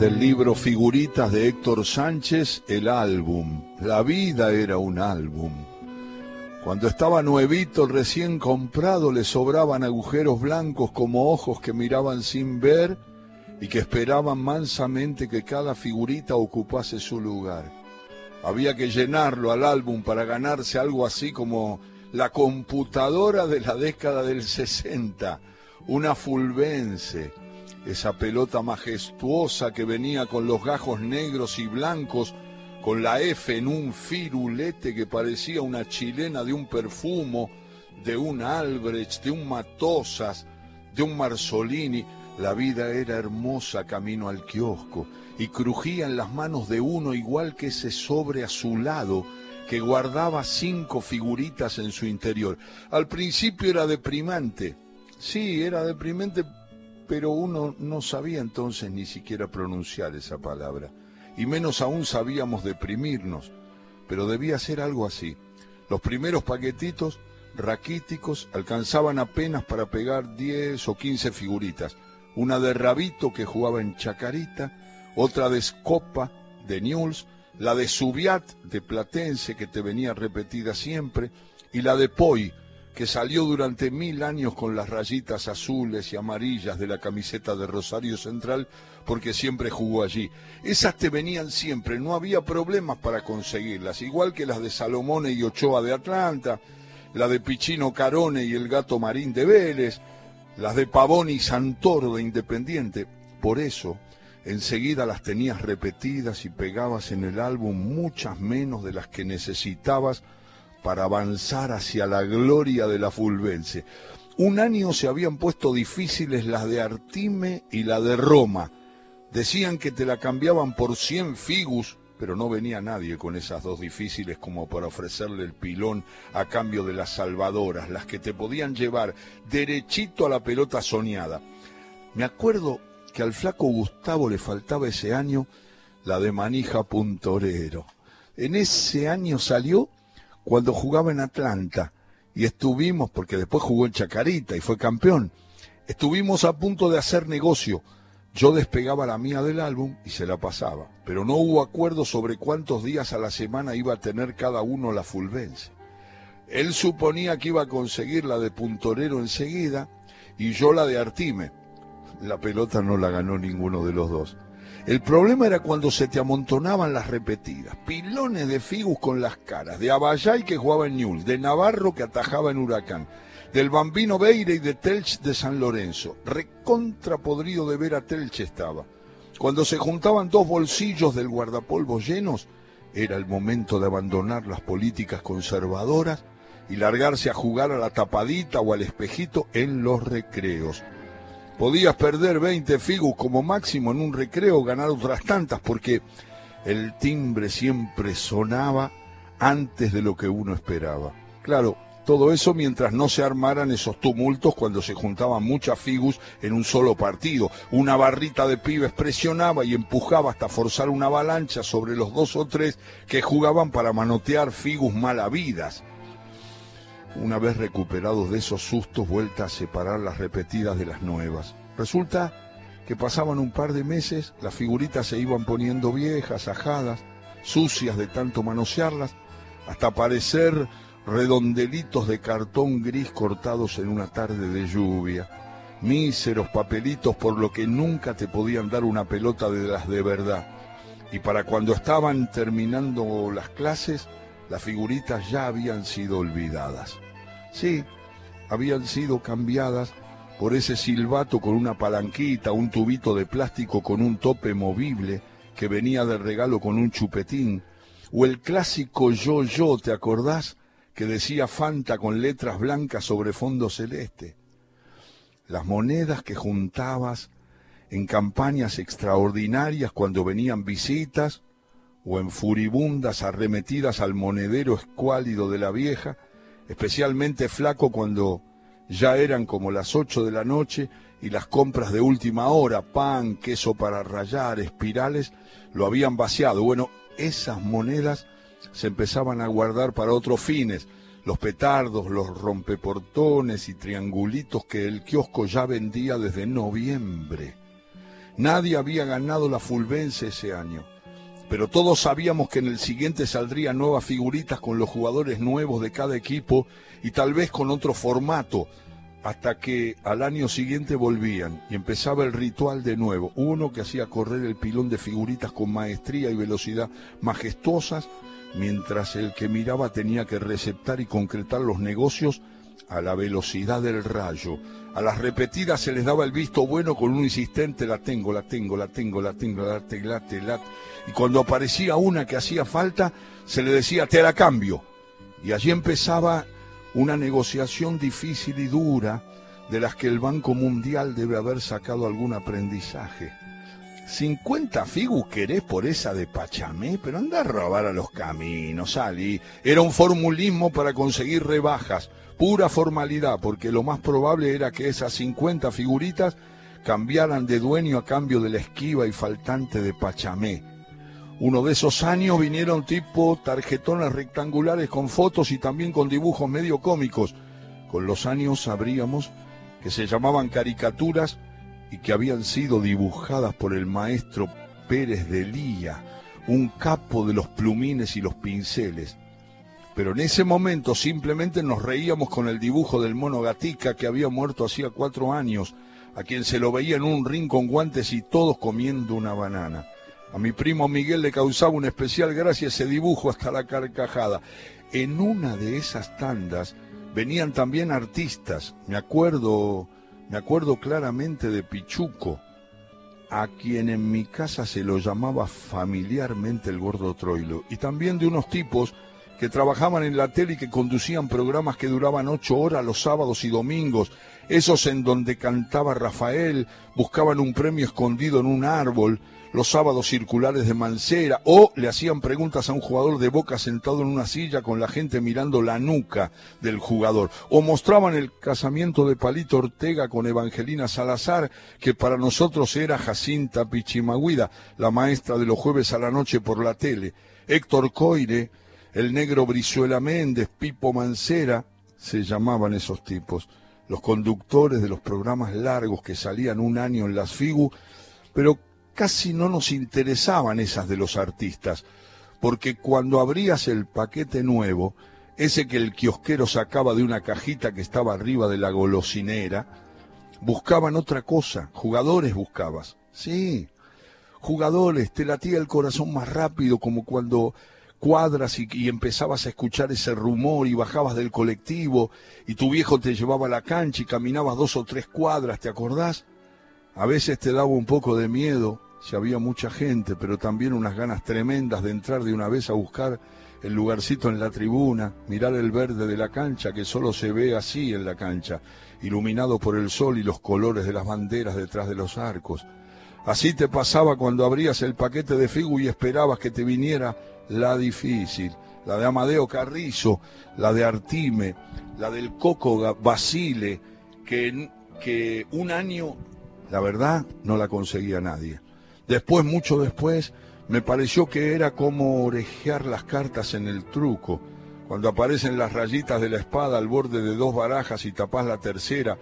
del libro Figuritas de Héctor Sánchez, el álbum. La vida era un álbum. Cuando estaba nuevito, recién comprado, le sobraban agujeros blancos como ojos que miraban sin ver y que esperaban mansamente que cada figurita ocupase su lugar. Había que llenarlo al álbum para ganarse algo así como la computadora de la década del 60, una fulvense esa pelota majestuosa que venía con los gajos negros y blancos, con la F en un firulete que parecía una chilena de un perfumo, de un Albrecht, de un Matosas, de un Marzolini. La vida era hermosa camino al kiosco y crujía en las manos de uno igual que ese sobre a su lado que guardaba cinco figuritas en su interior. Al principio era deprimante. Sí, era deprimente pero uno no sabía entonces ni siquiera pronunciar esa palabra, y menos aún sabíamos deprimirnos, pero debía ser algo así. Los primeros paquetitos raquíticos alcanzaban apenas para pegar 10 o 15 figuritas, una de Rabito que jugaba en Chacarita, otra de Scopa de Newell's, la de Subiat de Platense que te venía repetida siempre, y la de Poi que salió durante mil años con las rayitas azules y amarillas de la camiseta de Rosario Central, porque siempre jugó allí. Esas te venían siempre, no había problemas para conseguirlas, igual que las de Salomone y Ochoa de Atlanta, la de Pichino Carone y el Gato Marín de Vélez, las de Pavón y Santoro de Independiente. Por eso, enseguida las tenías repetidas y pegabas en el álbum muchas menos de las que necesitabas para avanzar hacia la gloria de la Fulvense. Un año se habían puesto difíciles las de Artime y la de Roma. Decían que te la cambiaban por 100 figus, pero no venía nadie con esas dos difíciles como para ofrecerle el pilón a cambio de las salvadoras, las que te podían llevar derechito a la pelota soñada. Me acuerdo que al flaco Gustavo le faltaba ese año la de manija puntorero. En ese año salió cuando jugaba en Atlanta y estuvimos, porque después jugó en Chacarita y fue campeón, estuvimos a punto de hacer negocio. Yo despegaba la mía del álbum y se la pasaba, pero no hubo acuerdo sobre cuántos días a la semana iba a tener cada uno la fulvense. Él suponía que iba a conseguir la de Puntorero enseguida y yo la de Artime. La pelota no la ganó ninguno de los dos. El problema era cuando se te amontonaban las repetidas. Pilones de Figus con las caras, de Abayay que jugaba en Newell, de Navarro que atajaba en Huracán, del Bambino Beire y de Telch de San Lorenzo. Recontra podrido de ver a Telch estaba. Cuando se juntaban dos bolsillos del guardapolvo llenos, era el momento de abandonar las políticas conservadoras y largarse a jugar a la tapadita o al espejito en los recreos podías perder 20 figus como máximo en un recreo, ganar otras tantas, porque el timbre siempre sonaba antes de lo que uno esperaba. Claro, todo eso mientras no se armaran esos tumultos cuando se juntaban muchas figus en un solo partido. Una barrita de pibes presionaba y empujaba hasta forzar una avalancha sobre los dos o tres que jugaban para manotear figus malavidas una vez recuperados de esos sustos, vuelta a separar las repetidas de las nuevas. Resulta que pasaban un par de meses, las figuritas se iban poniendo viejas, ajadas, sucias de tanto manosearlas, hasta parecer redondelitos de cartón gris cortados en una tarde de lluvia, míseros papelitos por lo que nunca te podían dar una pelota de las de verdad. Y para cuando estaban terminando las clases, las figuritas ya habían sido olvidadas. Sí, habían sido cambiadas por ese silbato con una palanquita, un tubito de plástico con un tope movible que venía de regalo con un chupetín, o el clásico yo-yo, ¿te acordás? que decía Fanta con letras blancas sobre fondo celeste. Las monedas que juntabas en campañas extraordinarias cuando venían visitas, o en furibundas arremetidas al monedero escuálido de la vieja, especialmente flaco cuando ya eran como las ocho de la noche y las compras de última hora, pan, queso para rayar, espirales, lo habían vaciado. Bueno, esas monedas se empezaban a guardar para otros fines, los petardos, los rompeportones y triangulitos que el kiosco ya vendía desde noviembre. Nadie había ganado la Fulvense ese año. Pero todos sabíamos que en el siguiente saldrían nuevas figuritas con los jugadores nuevos de cada equipo y tal vez con otro formato, hasta que al año siguiente volvían y empezaba el ritual de nuevo. Uno que hacía correr el pilón de figuritas con maestría y velocidad majestuosas, mientras el que miraba tenía que receptar y concretar los negocios a la velocidad del rayo. A las repetidas se les daba el visto bueno con un insistente la tengo, la tengo, la tengo, la tengo, la tengo, la tengo, la Y cuando aparecía una que hacía falta, se le decía te la cambio. Y allí empezaba una negociación difícil y dura de las que el Banco Mundial debe haber sacado algún aprendizaje. 50 figus querés por esa de Pachamé, pero anda a robar a los caminos, Ali. Era un formulismo para conseguir rebajas, pura formalidad, porque lo más probable era que esas 50 figuritas cambiaran de dueño a cambio de la esquiva y faltante de Pachamé. Uno de esos años vinieron tipo tarjetones rectangulares con fotos y también con dibujos medio cómicos. Con los años sabríamos que se llamaban caricaturas y que habían sido dibujadas por el maestro Pérez de Lía, un capo de los plumines y los pinceles. Pero en ese momento simplemente nos reíamos con el dibujo del mono Gatica que había muerto hacía cuatro años, a quien se lo veía en un ring con guantes y todos comiendo una banana. A mi primo Miguel le causaba una especial gracia ese dibujo hasta la carcajada. En una de esas tandas venían también artistas. Me acuerdo, me acuerdo claramente de Pichuco, a quien en mi casa se lo llamaba familiarmente el gordo Troilo, y también de unos tipos que trabajaban en la tele y que conducían programas que duraban ocho horas los sábados y domingos, esos en donde cantaba Rafael, buscaban un premio escondido en un árbol, los sábados circulares de Mancera, o le hacían preguntas a un jugador de boca sentado en una silla con la gente mirando la nuca del jugador, o mostraban el casamiento de Palito Ortega con Evangelina Salazar, que para nosotros era Jacinta Pichimaguida, la maestra de los jueves a la noche por la tele, Héctor Coire, el negro Brizuela Méndez, Pipo Mancera, se llamaban esos tipos, los conductores de los programas largos que salían un año en las FIGU, pero casi no nos interesaban esas de los artistas, porque cuando abrías el paquete nuevo, ese que el kiosquero sacaba de una cajita que estaba arriba de la golosinera, buscaban otra cosa, jugadores buscabas. Sí, jugadores, te latía el corazón más rápido como cuando cuadras y, empezabas a escuchar ese rumor y bajabas del colectivo y tu viejo te llevaba a la cancha y caminabas dos o tres cuadras, ¿te acordás? A veces te daba un poco de miedo si había mucha gente, pero también unas ganas tremendas de entrar de una vez a buscar el lugarcito en la tribuna, mirar el verde de la cancha que solo se ve así en la cancha, iluminado por el sol y los colores de las banderas detrás de los arcos. Así te pasaba cuando abrías el paquete de Figu y esperabas que te viniera la difícil, la de Amadeo Carrizo, la de Artime, la del Coco Basile, que, que un año, la verdad, no la conseguía nadie. Después, mucho después, me pareció que era como orejear las cartas en el truco, cuando aparecen las rayitas de la espada al borde de dos barajas y tapás la tercera,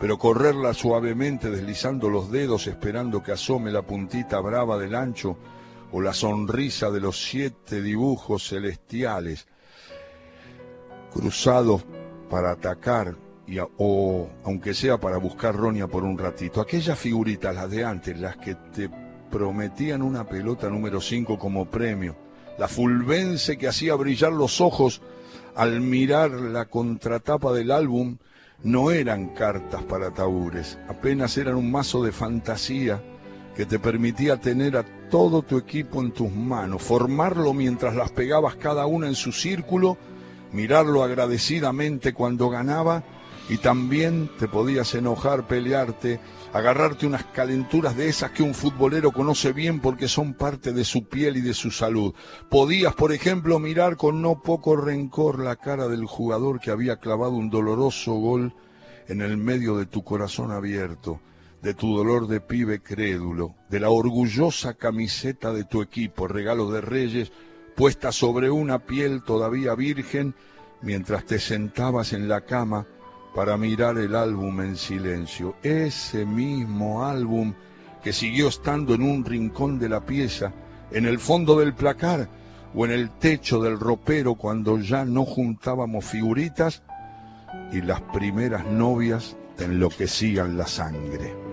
pero correrla suavemente deslizando los dedos esperando que asome la puntita brava del ancho o la sonrisa de los siete dibujos celestiales cruzados para atacar o aunque sea para buscar roña por un ratito. Aquellas figuritas, las de antes, las que te prometían una pelota número 5 como premio. La fulvense que hacía brillar los ojos al mirar la contratapa del álbum no eran cartas para tabures, apenas eran un mazo de fantasía que te permitía tener a todo tu equipo en tus manos, formarlo mientras las pegabas cada una en su círculo, mirarlo agradecidamente cuando ganaba y también te podías enojar, pelearte, agarrarte unas calenturas de esas que un futbolero conoce bien porque son parte de su piel y de su salud. Podías, por ejemplo, mirar con no poco rencor la cara del jugador que había clavado un doloroso gol en el medio de tu corazón abierto, de tu dolor de pibe crédulo, de la orgullosa camiseta de tu equipo, regalo de reyes, puesta sobre una piel todavía virgen, mientras te sentabas en la cama para mirar el álbum en silencio. Ese mismo álbum que siguió estando en un rincón de la pieza, en el fondo del placar o en el techo del ropero cuando ya no juntábamos figuritas y las primeras novias enloquecían la sangre.